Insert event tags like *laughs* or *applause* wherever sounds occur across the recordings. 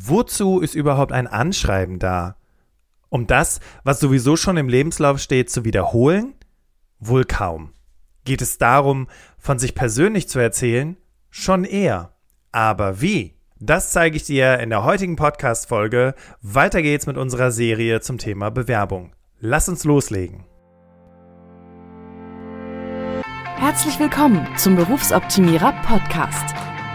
Wozu ist überhaupt ein Anschreiben da? Um das, was sowieso schon im Lebenslauf steht, zu wiederholen? Wohl kaum. Geht es darum, von sich persönlich zu erzählen? Schon eher. Aber wie? Das zeige ich dir in der heutigen Podcast-Folge. Weiter geht's mit unserer Serie zum Thema Bewerbung. Lass uns loslegen. Herzlich willkommen zum Berufsoptimierer Podcast.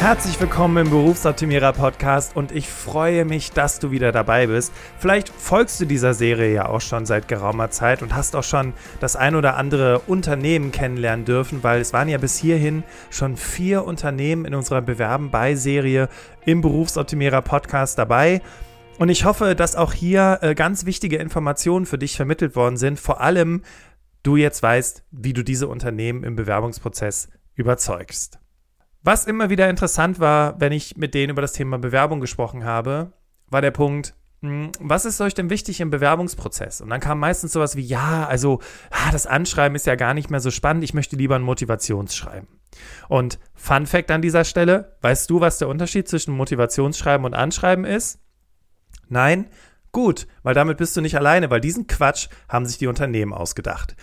Herzlich willkommen im Berufsoptimierer Podcast und ich freue mich, dass du wieder dabei bist. Vielleicht folgst du dieser Serie ja auch schon seit geraumer Zeit und hast auch schon das ein oder andere Unternehmen kennenlernen dürfen, weil es waren ja bis hierhin schon vier Unternehmen in unserer Bewerben bei Serie im Berufsoptimierer Podcast dabei. Und ich hoffe, dass auch hier äh, ganz wichtige Informationen für dich vermittelt worden sind. Vor allem du jetzt weißt, wie du diese Unternehmen im Bewerbungsprozess überzeugst. Was immer wieder interessant war, wenn ich mit denen über das Thema Bewerbung gesprochen habe, war der Punkt, hm, was ist euch denn wichtig im Bewerbungsprozess? Und dann kam meistens sowas wie, ja, also das Anschreiben ist ja gar nicht mehr so spannend, ich möchte lieber ein Motivationsschreiben. Und Fun Fact an dieser Stelle, weißt du, was der Unterschied zwischen Motivationsschreiben und Anschreiben ist? Nein? Gut, weil damit bist du nicht alleine, weil diesen Quatsch haben sich die Unternehmen ausgedacht.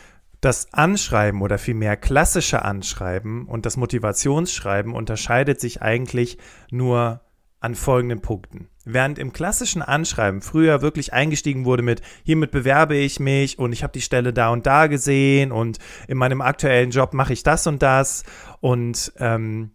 Das Anschreiben oder vielmehr klassische Anschreiben und das Motivationsschreiben unterscheidet sich eigentlich nur an folgenden Punkten. Während im klassischen Anschreiben früher wirklich eingestiegen wurde mit, hiermit bewerbe ich mich und ich habe die Stelle da und da gesehen und in meinem aktuellen Job mache ich das und das und ähm,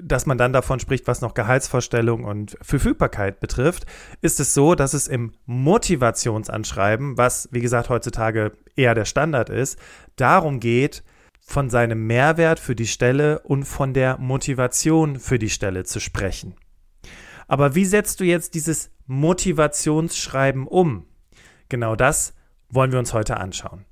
dass man dann davon spricht, was noch Gehaltsvorstellung und Verfügbarkeit betrifft, ist es so, dass es im Motivationsanschreiben, was wie gesagt heutzutage eher der Standard ist, darum geht, von seinem Mehrwert für die Stelle und von der Motivation für die Stelle zu sprechen. Aber wie setzt du jetzt dieses Motivationsschreiben um? Genau das wollen wir uns heute anschauen.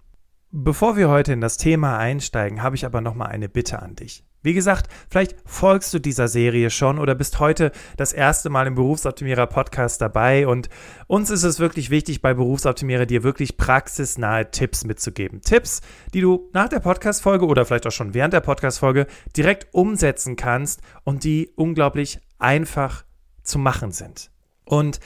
Bevor wir heute in das Thema einsteigen, habe ich aber noch mal eine Bitte an dich. Wie gesagt, vielleicht folgst du dieser Serie schon oder bist heute das erste Mal im Berufsoptimierer Podcast dabei und uns ist es wirklich wichtig bei Berufsoptimierer dir wirklich praxisnahe Tipps mitzugeben. Tipps, die du nach der Podcast-Folge oder vielleicht auch schon während der Podcast-Folge direkt umsetzen kannst und die unglaublich einfach zu machen sind. Und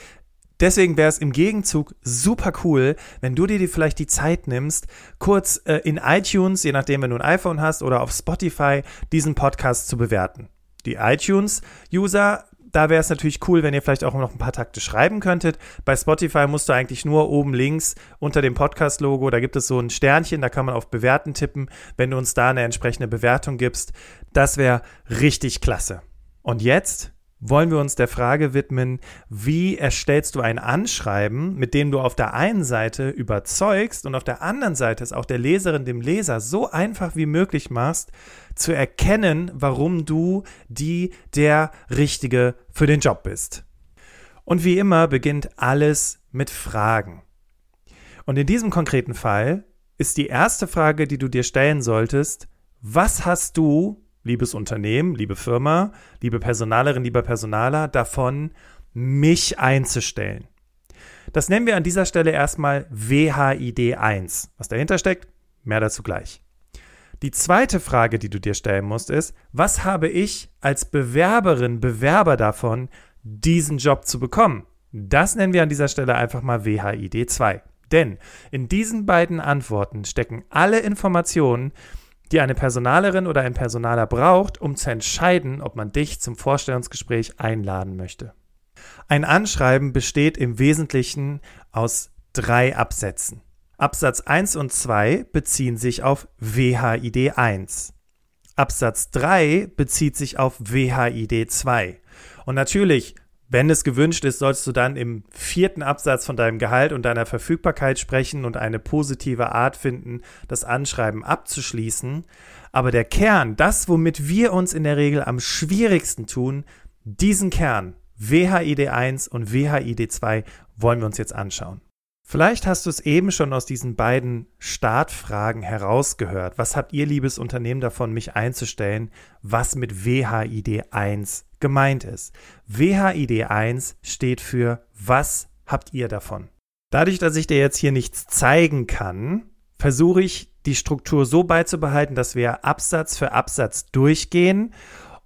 Deswegen wäre es im Gegenzug super cool, wenn du dir vielleicht die Zeit nimmst, kurz äh, in iTunes, je nachdem, wenn du ein iPhone hast, oder auf Spotify diesen Podcast zu bewerten. Die iTunes-User da wäre es natürlich cool, wenn ihr vielleicht auch noch ein paar Takte schreiben könntet. Bei Spotify musst du eigentlich nur oben links unter dem Podcast-Logo, da gibt es so ein Sternchen, da kann man auf Bewerten tippen. Wenn du uns da eine entsprechende Bewertung gibst, das wäre richtig klasse. Und jetzt wollen wir uns der Frage widmen, wie erstellst du ein Anschreiben, mit dem du auf der einen Seite überzeugst und auf der anderen Seite es auch der Leserin, dem Leser so einfach wie möglich machst, zu erkennen, warum du die der Richtige für den Job bist. Und wie immer beginnt alles mit Fragen. Und in diesem konkreten Fall ist die erste Frage, die du dir stellen solltest, was hast du liebes Unternehmen, liebe Firma, liebe Personalerin, lieber Personaler, davon, mich einzustellen. Das nennen wir an dieser Stelle erstmal WHID 1. Was dahinter steckt, mehr dazu gleich. Die zweite Frage, die du dir stellen musst, ist, was habe ich als Bewerberin, Bewerber davon, diesen Job zu bekommen? Das nennen wir an dieser Stelle einfach mal WHID 2. Denn in diesen beiden Antworten stecken alle Informationen, die eine Personalerin oder ein Personaler braucht, um zu entscheiden, ob man dich zum Vorstellungsgespräch einladen möchte. Ein Anschreiben besteht im Wesentlichen aus drei Absätzen. Absatz 1 und 2 beziehen sich auf WHID 1. Absatz 3 bezieht sich auf WHID 2. Und natürlich, Wenn es gewünscht ist, sollst du dann im vierten Absatz von deinem Gehalt und deiner Verfügbarkeit sprechen und eine positive Art finden, das Anschreiben abzuschließen. Aber der Kern, das, womit wir uns in der Regel am schwierigsten tun, diesen Kern, WHID 1 und WHID 2, wollen wir uns jetzt anschauen. Vielleicht hast du es eben schon aus diesen beiden Startfragen herausgehört. Was habt ihr, liebes Unternehmen, davon, mich einzustellen, was mit WHID 1 gemeint ist? WHID 1 steht für Was habt ihr davon? Dadurch, dass ich dir jetzt hier nichts zeigen kann, versuche ich die Struktur so beizubehalten, dass wir Absatz für Absatz durchgehen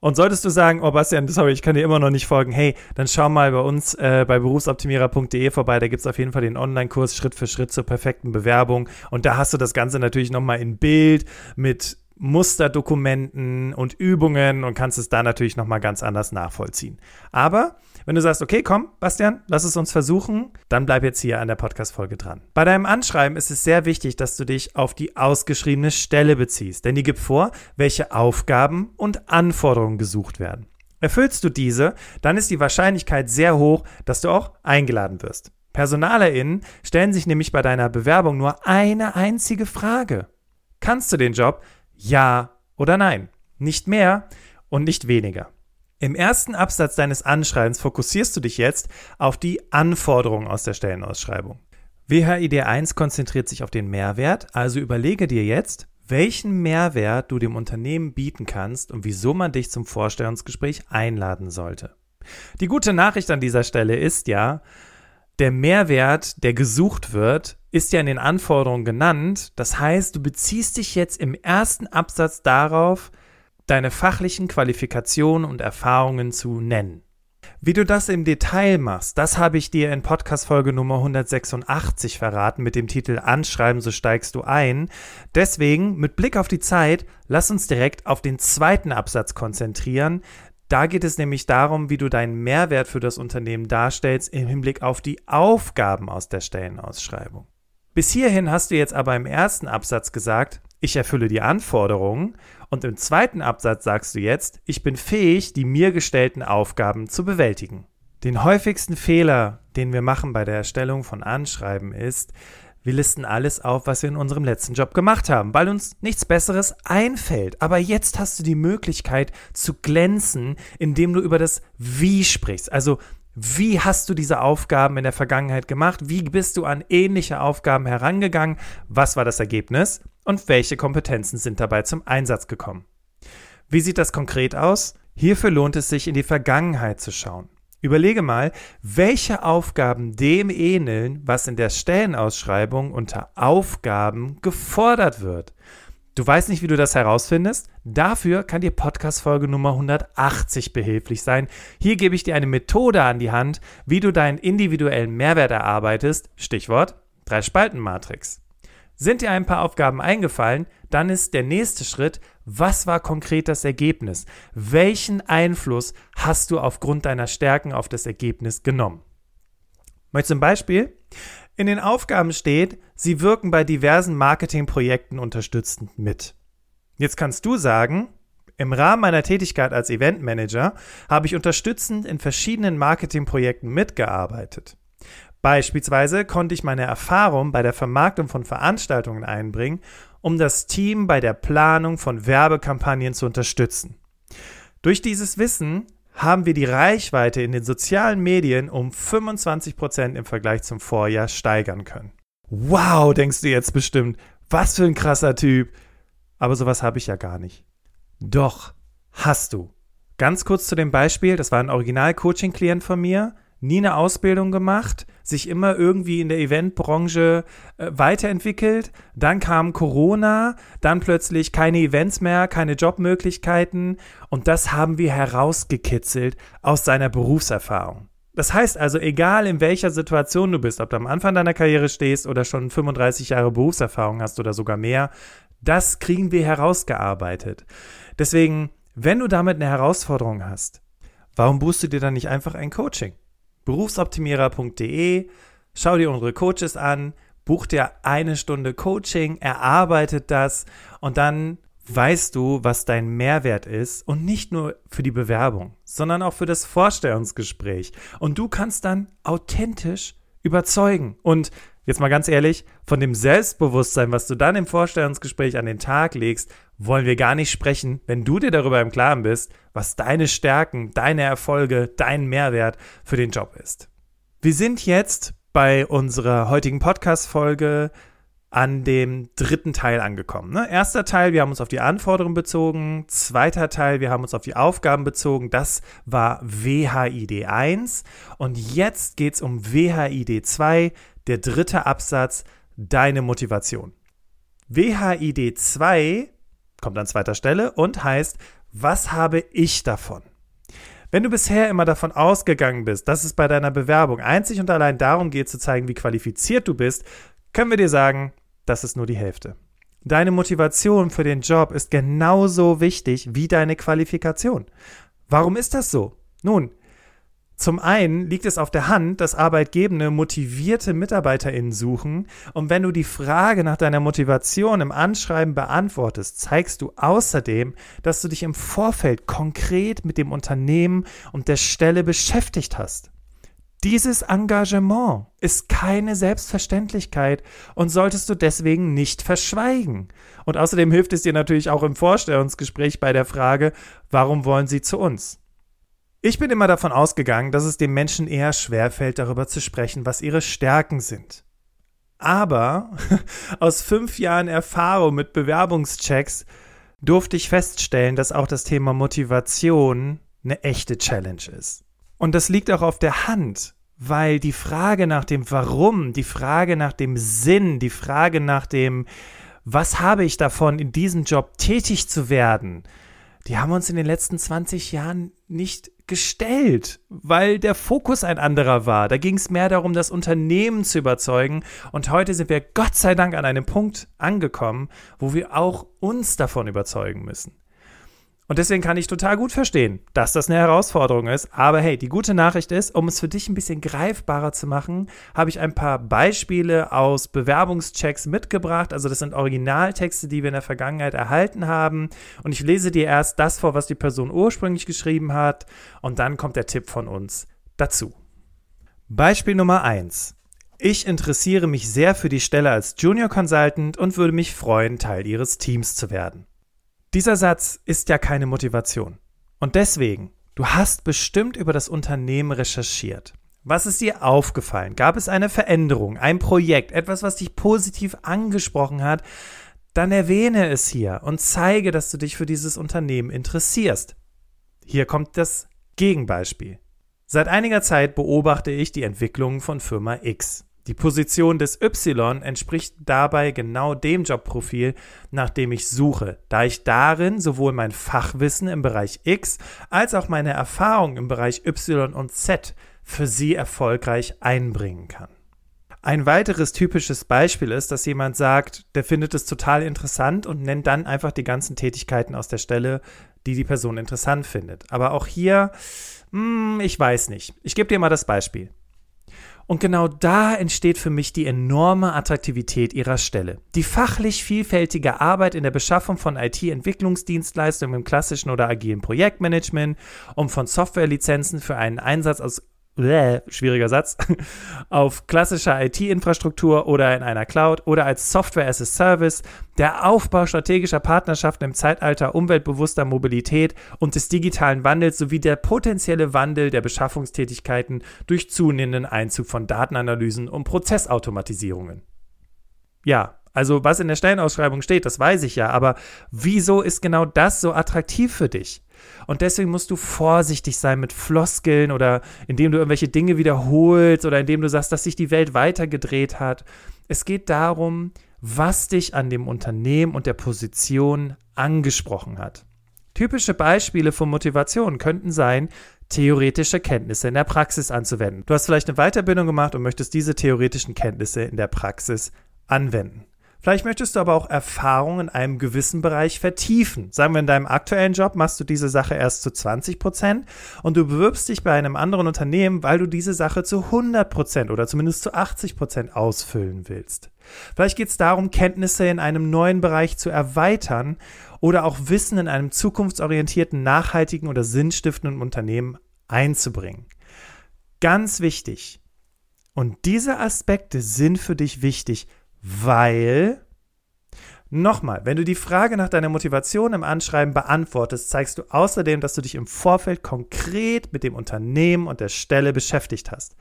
und solltest du sagen, oh Bastian, sorry, ich kann dir immer noch nicht folgen, hey, dann schau mal bei uns äh, bei berufsoptimierer.de vorbei. Da gibt es auf jeden Fall den Online-Kurs Schritt für Schritt zur perfekten Bewerbung. Und da hast du das Ganze natürlich nochmal in Bild mit Musterdokumenten und Übungen und kannst es da natürlich nochmal ganz anders nachvollziehen. Aber wenn du sagst, okay, komm, Bastian, lass es uns versuchen, dann bleib jetzt hier an der Podcast-Folge dran. Bei deinem Anschreiben ist es sehr wichtig, dass du dich auf die ausgeschriebene Stelle beziehst, denn die gibt vor, welche Aufgaben und Anforderungen gesucht werden. Erfüllst du diese, dann ist die Wahrscheinlichkeit sehr hoch, dass du auch eingeladen wirst. PersonalerInnen stellen sich nämlich bei deiner Bewerbung nur eine einzige Frage. Kannst du den Job? Ja oder nein. Nicht mehr und nicht weniger. Im ersten Absatz deines Anschreibens fokussierst du dich jetzt auf die Anforderungen aus der Stellenausschreibung. WHID 1 konzentriert sich auf den Mehrwert, also überlege dir jetzt, welchen Mehrwert du dem Unternehmen bieten kannst und wieso man dich zum Vorstellungsgespräch einladen sollte. Die gute Nachricht an dieser Stelle ist ja, der Mehrwert, der gesucht wird, ist ja in den Anforderungen genannt. Das heißt, du beziehst dich jetzt im ersten Absatz darauf, deine fachlichen Qualifikationen und Erfahrungen zu nennen. Wie du das im Detail machst, das habe ich dir in Podcast-Folge Nummer 186 verraten mit dem Titel Anschreiben, so steigst du ein. Deswegen, mit Blick auf die Zeit, lass uns direkt auf den zweiten Absatz konzentrieren, da geht es nämlich darum, wie du deinen Mehrwert für das Unternehmen darstellst im Hinblick auf die Aufgaben aus der Stellenausschreibung. Bis hierhin hast du jetzt aber im ersten Absatz gesagt, ich erfülle die Anforderungen und im zweiten Absatz sagst du jetzt, ich bin fähig, die mir gestellten Aufgaben zu bewältigen. Den häufigsten Fehler, den wir machen bei der Erstellung von Anschreiben ist, wir listen alles auf, was wir in unserem letzten Job gemacht haben, weil uns nichts Besseres einfällt. Aber jetzt hast du die Möglichkeit zu glänzen, indem du über das Wie sprichst. Also wie hast du diese Aufgaben in der Vergangenheit gemacht? Wie bist du an ähnliche Aufgaben herangegangen? Was war das Ergebnis? Und welche Kompetenzen sind dabei zum Einsatz gekommen? Wie sieht das konkret aus? Hierfür lohnt es sich, in die Vergangenheit zu schauen. Überlege mal, welche Aufgaben dem ähneln, was in der Stellenausschreibung unter Aufgaben gefordert wird. Du weißt nicht, wie du das herausfindest? Dafür kann dir Podcast-Folge Nummer 180 behilflich sein. Hier gebe ich dir eine Methode an die Hand, wie du deinen individuellen Mehrwert erarbeitest. Stichwort Drei-Spalten-Matrix. Sind dir ein paar Aufgaben eingefallen, dann ist der nächste Schritt, was war konkret das Ergebnis? Welchen Einfluss hast du aufgrund deiner Stärken auf das Ergebnis genommen? Möchtest du ein Beispiel? In den Aufgaben steht, sie wirken bei diversen Marketingprojekten unterstützend mit. Jetzt kannst du sagen, im Rahmen meiner Tätigkeit als Eventmanager habe ich unterstützend in verschiedenen Marketingprojekten mitgearbeitet. Beispielsweise konnte ich meine Erfahrung bei der Vermarktung von Veranstaltungen einbringen, um das Team bei der Planung von Werbekampagnen zu unterstützen. Durch dieses Wissen haben wir die Reichweite in den sozialen Medien um 25 Prozent im Vergleich zum Vorjahr steigern können. Wow, denkst du jetzt bestimmt, was für ein krasser Typ. Aber sowas habe ich ja gar nicht. Doch, hast du. Ganz kurz zu dem Beispiel, das war ein Original-Coaching-Klient von mir, nie eine Ausbildung gemacht, sich immer irgendwie in der Eventbranche äh, weiterentwickelt. Dann kam Corona, dann plötzlich keine Events mehr, keine Jobmöglichkeiten und das haben wir herausgekitzelt aus seiner Berufserfahrung. Das heißt also, egal in welcher Situation du bist, ob du am Anfang deiner Karriere stehst oder schon 35 Jahre Berufserfahrung hast oder sogar mehr, das kriegen wir herausgearbeitet. Deswegen, wenn du damit eine Herausforderung hast, warum buchst du dir dann nicht einfach ein Coaching? berufsoptimierer.de, schau dir unsere Coaches an, buch dir eine Stunde Coaching, erarbeitet das und dann weißt du, was dein Mehrwert ist und nicht nur für die Bewerbung, sondern auch für das Vorstellungsgespräch. Und du kannst dann authentisch überzeugen. Und jetzt mal ganz ehrlich, von dem Selbstbewusstsein, was du dann im Vorstellungsgespräch an den Tag legst, wollen wir gar nicht sprechen, wenn du dir darüber im Klaren bist, was deine Stärken, deine Erfolge, dein Mehrwert für den Job ist. Wir sind jetzt bei unserer heutigen Podcast-Folge an dem dritten Teil angekommen. Ne? Erster Teil, wir haben uns auf die Anforderungen bezogen. Zweiter Teil, wir haben uns auf die Aufgaben bezogen. Das war WHID 1. Und jetzt geht es um WHID 2, der dritte Absatz, deine Motivation. WHID 2 kommt an zweiter Stelle und heißt, was habe ich davon? Wenn du bisher immer davon ausgegangen bist, dass es bei deiner Bewerbung einzig und allein darum geht zu zeigen, wie qualifiziert du bist, können wir dir sagen, das ist nur die Hälfte. Deine Motivation für den Job ist genauso wichtig wie deine Qualifikation. Warum ist das so? Nun, zum einen liegt es auf der Hand, dass Arbeitgebende motivierte MitarbeiterInnen suchen und wenn du die Frage nach deiner Motivation im Anschreiben beantwortest, zeigst du außerdem, dass du dich im Vorfeld konkret mit dem Unternehmen und der Stelle beschäftigt hast. Dieses Engagement ist keine Selbstverständlichkeit und solltest du deswegen nicht verschweigen. Und außerdem hilft es dir natürlich auch im Vorstellungsgespräch bei der Frage, warum wollen sie zu uns? Ich bin immer davon ausgegangen, dass es den Menschen eher schwerfällt, darüber zu sprechen, was ihre Stärken sind. Aber *laughs* aus fünf Jahren Erfahrung mit Bewerbungschecks durfte ich feststellen, dass auch das Thema Motivation eine echte Challenge ist. Und das liegt auch auf der Hand weil die Frage nach dem Warum, die Frage nach dem Sinn, die Frage nach dem, was habe ich davon, in diesem Job tätig zu werden, die haben uns in den letzten 20 Jahren nicht gestellt, weil der Fokus ein anderer war. Da ging es mehr darum, das Unternehmen zu überzeugen. Und heute sind wir Gott sei Dank an einem Punkt angekommen, wo wir auch uns davon überzeugen müssen. Und deswegen kann ich total gut verstehen, dass das eine Herausforderung ist. Aber hey, die gute Nachricht ist, um es für dich ein bisschen greifbarer zu machen, habe ich ein paar Beispiele aus Bewerbungschecks mitgebracht. Also das sind Originaltexte, die wir in der Vergangenheit erhalten haben. Und ich lese dir erst das vor, was die Person ursprünglich geschrieben hat. Und dann kommt der Tipp von uns dazu. Beispiel Nummer eins: Ich interessiere mich sehr für die Stelle als Junior Consultant und würde mich freuen, Teil Ihres Teams zu werden. Dieser Satz ist ja keine Motivation. Und deswegen, du hast bestimmt über das Unternehmen recherchiert. Was ist dir aufgefallen? Gab es eine Veränderung, ein Projekt, etwas, was dich positiv angesprochen hat? Dann erwähne es hier und zeige, dass du dich für dieses Unternehmen interessierst. Hier kommt das Gegenbeispiel. Seit einiger Zeit beobachte ich die Entwicklungen von Firma X. Die Position des Y entspricht dabei genau dem Jobprofil, nach dem ich suche, da ich darin sowohl mein Fachwissen im Bereich X als auch meine Erfahrung im Bereich Y und Z für Sie erfolgreich einbringen kann. Ein weiteres typisches Beispiel ist, dass jemand sagt, der findet es total interessant und nennt dann einfach die ganzen Tätigkeiten aus der Stelle, die die Person interessant findet. Aber auch hier, hm, ich weiß nicht. Ich gebe dir mal das Beispiel. Und genau da entsteht für mich die enorme Attraktivität ihrer Stelle. Die fachlich vielfältige Arbeit in der Beschaffung von IT-Entwicklungsdienstleistungen im klassischen oder agilen Projektmanagement, um von Softwarelizenzen für einen Einsatz aus Bläh, schwieriger Satz, *laughs* auf klassischer IT-Infrastruktur oder in einer Cloud oder als Software as a Service, der Aufbau strategischer Partnerschaften im Zeitalter umweltbewusster Mobilität und des digitalen Wandels sowie der potenzielle Wandel der Beschaffungstätigkeiten durch zunehmenden Einzug von Datenanalysen und Prozessautomatisierungen. Ja, also was in der Stellenausschreibung steht, das weiß ich ja, aber wieso ist genau das so attraktiv für dich? Und deswegen musst du vorsichtig sein mit Floskeln oder indem du irgendwelche Dinge wiederholst oder indem du sagst, dass sich die Welt weitergedreht hat. Es geht darum, was dich an dem Unternehmen und der Position angesprochen hat. Typische Beispiele von Motivation könnten sein, theoretische Kenntnisse in der Praxis anzuwenden. Du hast vielleicht eine Weiterbildung gemacht und möchtest diese theoretischen Kenntnisse in der Praxis anwenden. Vielleicht möchtest du aber auch Erfahrung in einem gewissen Bereich vertiefen. Sagen wir, in deinem aktuellen Job machst du diese Sache erst zu 20 Prozent und du bewirbst dich bei einem anderen Unternehmen, weil du diese Sache zu 100 Prozent oder zumindest zu 80 Prozent ausfüllen willst. Vielleicht geht es darum, Kenntnisse in einem neuen Bereich zu erweitern oder auch Wissen in einem zukunftsorientierten, nachhaltigen oder sinnstiftenden Unternehmen einzubringen. Ganz wichtig. Und diese Aspekte sind für dich wichtig, weil Nochmal, wenn du die Frage nach deiner Motivation im Anschreiben beantwortest, zeigst du außerdem, dass du dich im Vorfeld konkret mit dem Unternehmen und der Stelle beschäftigt hast.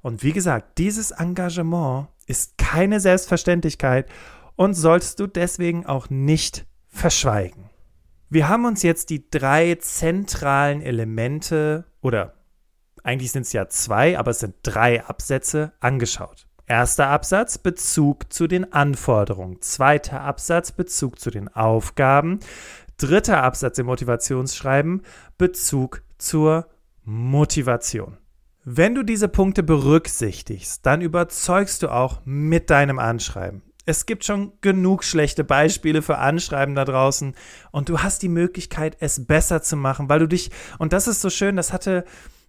Und wie gesagt, dieses Engagement ist keine Selbstverständlichkeit und sollst du deswegen auch nicht verschweigen. Wir haben uns jetzt die drei zentralen Elemente oder eigentlich sind es ja zwei, aber es sind drei Absätze angeschaut. Erster Absatz Bezug zu den Anforderungen. Zweiter Absatz Bezug zu den Aufgaben. Dritter Absatz im Motivationsschreiben Bezug zur Motivation. Wenn du diese Punkte berücksichtigst, dann überzeugst du auch mit deinem Anschreiben. Es gibt schon genug schlechte Beispiele für Anschreiben da draußen und du hast die Möglichkeit, es besser zu machen, weil du dich, und das ist so schön, das hatte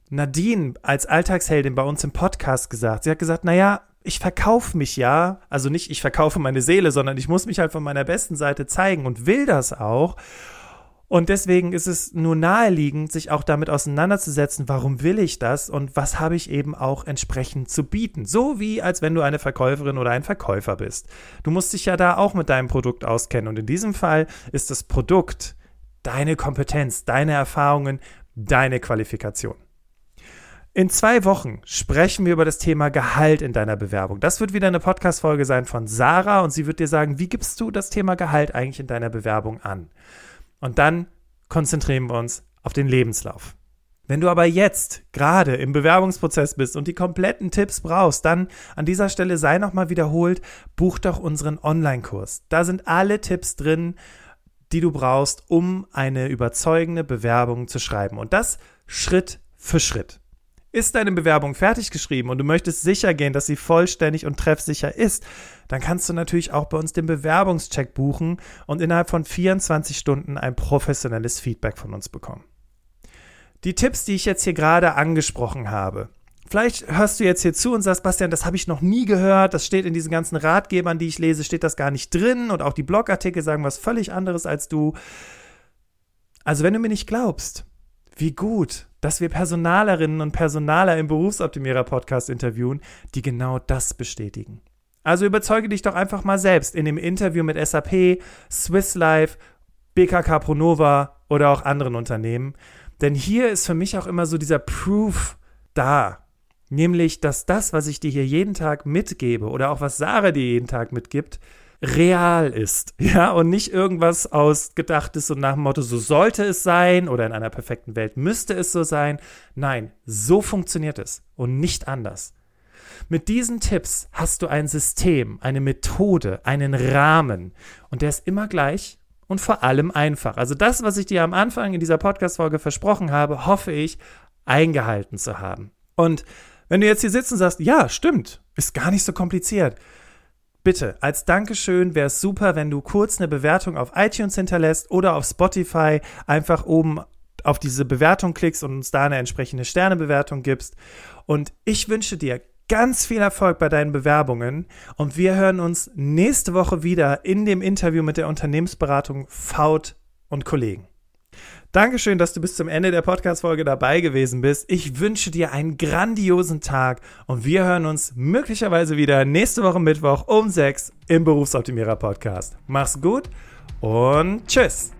Nadine als Alltagsheldin bei uns im Podcast gesagt. Sie hat gesagt, naja, ich verkaufe mich ja, also nicht ich verkaufe meine Seele, sondern ich muss mich halt von meiner besten Seite zeigen und will das auch. Und deswegen ist es nur naheliegend, sich auch damit auseinanderzusetzen, warum will ich das und was habe ich eben auch entsprechend zu bieten. So wie als wenn du eine Verkäuferin oder ein Verkäufer bist. Du musst dich ja da auch mit deinem Produkt auskennen. Und in diesem Fall ist das Produkt deine Kompetenz, deine Erfahrungen, deine Qualifikation. In zwei Wochen sprechen wir über das Thema Gehalt in deiner Bewerbung. Das wird wieder eine Podcast-Folge sein von Sarah und sie wird dir sagen, wie gibst du das Thema Gehalt eigentlich in deiner Bewerbung an? Und dann konzentrieren wir uns auf den Lebenslauf. Wenn du aber jetzt gerade im Bewerbungsprozess bist und die kompletten Tipps brauchst, dann an dieser Stelle sei nochmal wiederholt, buch doch unseren Online-Kurs. Da sind alle Tipps drin, die du brauchst, um eine überzeugende Bewerbung zu schreiben. Und das Schritt für Schritt. Ist deine Bewerbung fertig geschrieben und du möchtest sicher gehen, dass sie vollständig und treffsicher ist, dann kannst du natürlich auch bei uns den Bewerbungscheck buchen und innerhalb von 24 Stunden ein professionelles Feedback von uns bekommen. Die Tipps, die ich jetzt hier gerade angesprochen habe, Vielleicht hörst du jetzt hier zu und sagst, Bastian, das habe ich noch nie gehört, das steht in diesen ganzen Ratgebern, die ich lese, steht das gar nicht drin und auch die Blogartikel sagen was völlig anderes als du. Also wenn du mir nicht glaubst, wie gut, dass wir Personalerinnen und Personaler im Berufsoptimierer-Podcast interviewen, die genau das bestätigen. Also überzeuge dich doch einfach mal selbst in dem Interview mit SAP, Swiss Life, BKK Pronova oder auch anderen Unternehmen. Denn hier ist für mich auch immer so dieser Proof da. Nämlich, dass das, was ich dir hier jeden Tag mitgebe oder auch was Sarah dir jeden Tag mitgibt, real ist, *laughs* ja, und nicht irgendwas ausgedachtes und nach dem Motto, so sollte es sein oder in einer perfekten Welt müsste es so sein. Nein, so funktioniert es und nicht anders. Mit diesen Tipps hast du ein System, eine Methode, einen Rahmen und der ist immer gleich und vor allem einfach. Also das, was ich dir am Anfang in dieser Podcast-Folge versprochen habe, hoffe ich eingehalten zu haben. Und wenn du jetzt hier sitzt und sagst, ja, stimmt, ist gar nicht so kompliziert, Bitte, als Dankeschön wäre es super, wenn du kurz eine Bewertung auf iTunes hinterlässt oder auf Spotify einfach oben auf diese Bewertung klickst und uns da eine entsprechende Sternebewertung gibst. Und ich wünsche dir ganz viel Erfolg bei deinen Bewerbungen und wir hören uns nächste Woche wieder in dem Interview mit der Unternehmensberatung Faut und Kollegen. Dankeschön, dass du bis zum Ende der Podcast-Folge dabei gewesen bist. Ich wünsche dir einen grandiosen Tag und wir hören uns möglicherweise wieder nächste Woche Mittwoch um 6 im Berufsoptimierer Podcast. Mach's gut und tschüss.